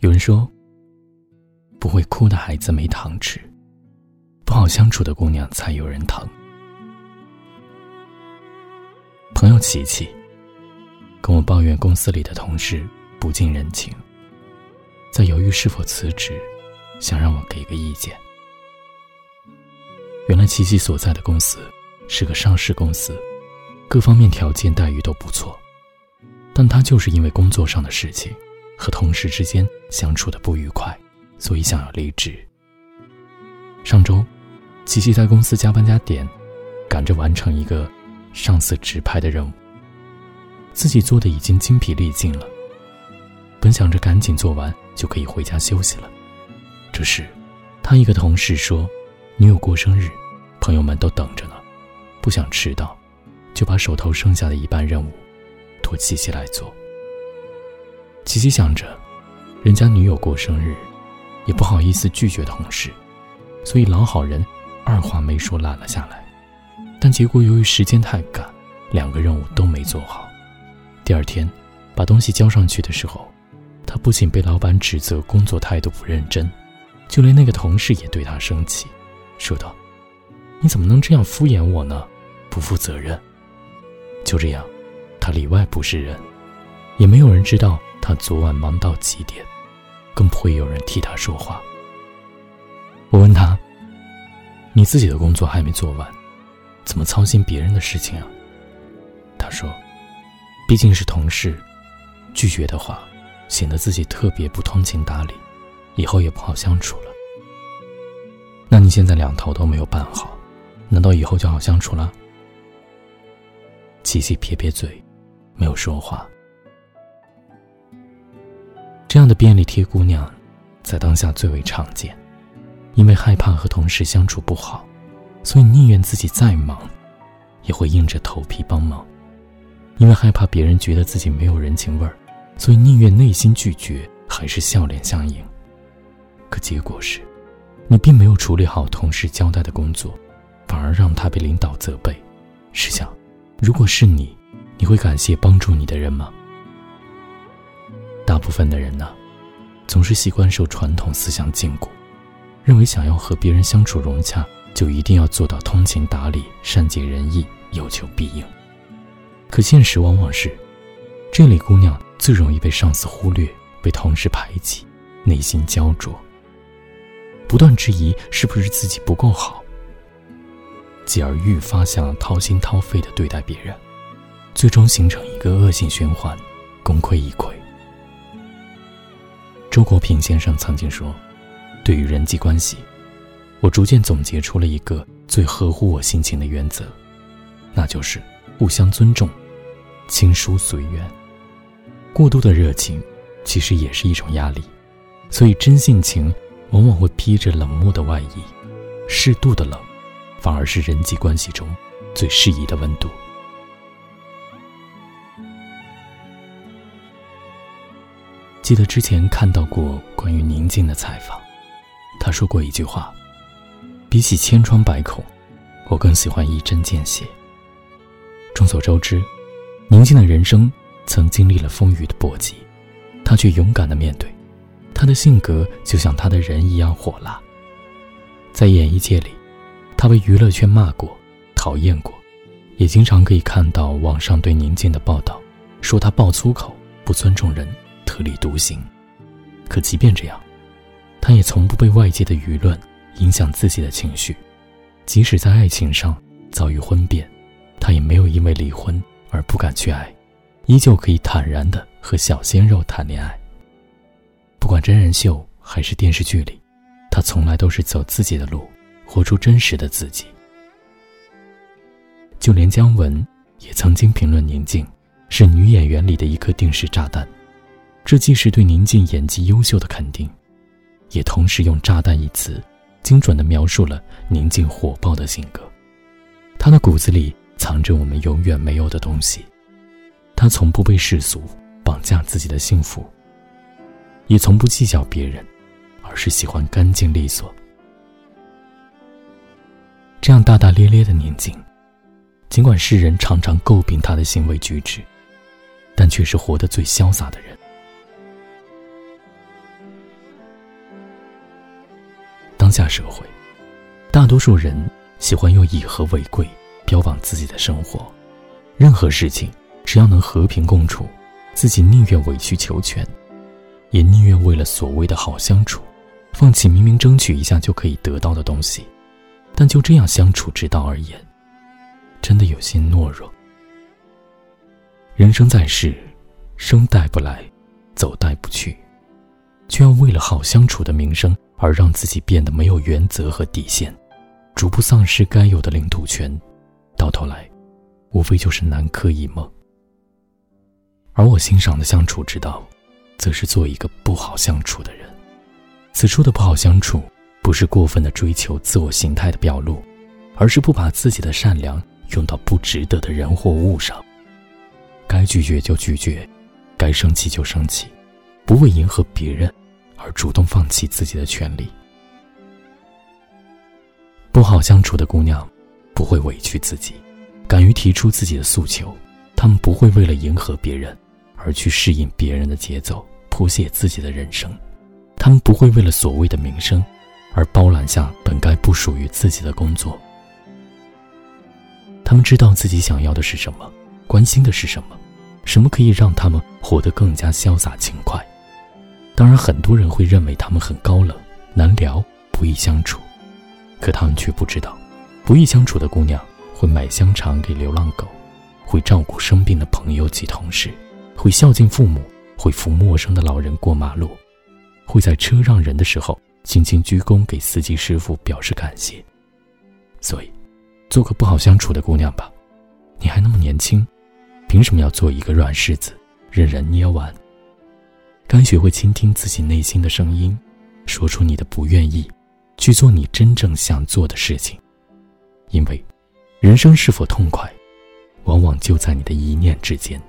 有人说，不会哭的孩子没糖吃，不好相处的姑娘才有人疼。朋友琪琪跟我抱怨公司里的同事不近人情，在犹豫是否辞职，想让我给个意见。原来琪琪所在的公司是个上市公司，各方面条件待遇都不错，但他就是因为工作上的事情和同事之间相处的不愉快，所以想要离职。上周，琪琪在公司加班加点，赶着完成一个上司指派的任务，自己做的已经精疲力尽了，本想着赶紧做完就可以回家休息了，这时，他一个同事说。女友过生日，朋友们都等着呢，不想迟到，就把手头剩下的一半任务托琪琪来做。琪琪想着，人家女友过生日，也不好意思拒绝同事，所以老好人二话没说揽了下来。但结果由于时间太赶，两个任务都没做好。第二天把东西交上去的时候，他不仅被老板指责工作态度不认真，就连那个同事也对他生气。说道：“你怎么能这样敷衍我呢？不负责任。”就这样，他里外不是人，也没有人知道他昨晚忙到几点，更不会有人替他说话。我问他：“你自己的工作还没做完，怎么操心别人的事情啊？”他说：“毕竟是同事，拒绝的话，显得自己特别不通情达理，以后也不好相处了。”那你现在两头都没有办好，难道以后就好相处了？琪琪撇撇嘴，没有说话。的便利贴姑娘，在当下最为常见，因为害怕和同事相处不好，所以宁愿自己再忙，也会硬着头皮帮忙；因为害怕别人觉得自己没有人情味儿，所以宁愿内心拒绝，还是笑脸相迎。可结果是。你并没有处理好同事交代的工作，反而让他被领导责备。试想，如果是你，你会感谢帮助你的人吗？大部分的人呢，总是习惯受传统思想禁锢，认为想要和别人相处融洽，就一定要做到通情达理、善解人意、有求必应。可现实往往是，这类姑娘最容易被上司忽略，被同事排挤，内心焦灼。不断质疑是不是自己不够好，继而愈发想掏心掏肺的对待别人，最终形成一个恶性循环，功亏一篑。周国平先生曾经说：“对于人际关系，我逐渐总结出了一个最合乎我心情的原则，那就是互相尊重，亲疏随缘。过度的热情，其实也是一种压力，所以真性情。”往往会披着冷漠的外衣，适度的冷，反而是人际关系中最适宜的温度。记得之前看到过关于宁静的采访，他说过一句话：“比起千疮百孔，我更喜欢一针见血。”众所周知，宁静的人生曾经历了风雨的波及，他却勇敢的面对。他的性格就像他的人一样火辣。在演艺界里，他被娱乐圈骂过、讨厌过，也经常可以看到网上对宁静的报道，说他爆粗口、不尊重人、特立独行。可即便这样，他也从不被外界的舆论影响自己的情绪。即使在爱情上遭遇婚变，他也没有因为离婚而不敢去爱，依旧可以坦然的和小鲜肉谈恋爱。不管真人秀还是电视剧里，他从来都是走自己的路，活出真实的自己。就连姜文也曾经评论宁静是女演员里的一颗定时炸弹，这既是对宁静演技优秀的肯定，也同时用“炸弹”一词，精准地描述了宁静火爆的性格。她的骨子里藏着我们永远没有的东西，她从不被世俗绑架自己的幸福。也从不计较别人，而是喜欢干净利索。这样大大咧咧的宁静，尽管世人常常诟病他的行为举止，但却是活得最潇洒的人。当下社会，大多数人喜欢用以和为贵标榜自己的生活，任何事情只要能和平共处，自己宁愿委曲求全，也宁愿为了所谓的好相处，放弃明明争取一下就可以得到的东西。但就这样相处之道而言，真的有些懦弱。人生在世，生带不来，走带不去，却要为了好相处的名声而让自己变得没有原则和底线，逐步丧失该有的领土权，到头来，无非就是南柯一梦。而我欣赏的相处之道，则是做一个不好相处的人。此处的不好相处。不是过分的追求自我形态的表露，而是不把自己的善良用到不值得的人或物上。该拒绝就拒绝，该生气就生气，不为迎合别人而主动放弃自己的权利。不好相处的姑娘，不会委屈自己，敢于提出自己的诉求。她们不会为了迎合别人而去适应别人的节奏，谱写自己的人生。她们不会为了所谓的名声。而包揽下本该不属于自己的工作。他们知道自己想要的是什么，关心的是什么，什么可以让他们活得更加潇洒轻快。当然，很多人会认为他们很高冷、难聊、不易相处，可他们却不知道，不易相处的姑娘会买香肠给流浪狗，会照顾生病的朋友及同事，会孝敬父母，会扶陌生的老人过马路，会在车让人的时候。轻轻鞠躬给司机师傅表示感谢。所以，做个不好相处的姑娘吧。你还那么年轻，凭什么要做一个软柿子，任人捏完？该学会倾听自己内心的声音，说出你的不愿意，去做你真正想做的事情。因为，人生是否痛快，往往就在你的一念之间。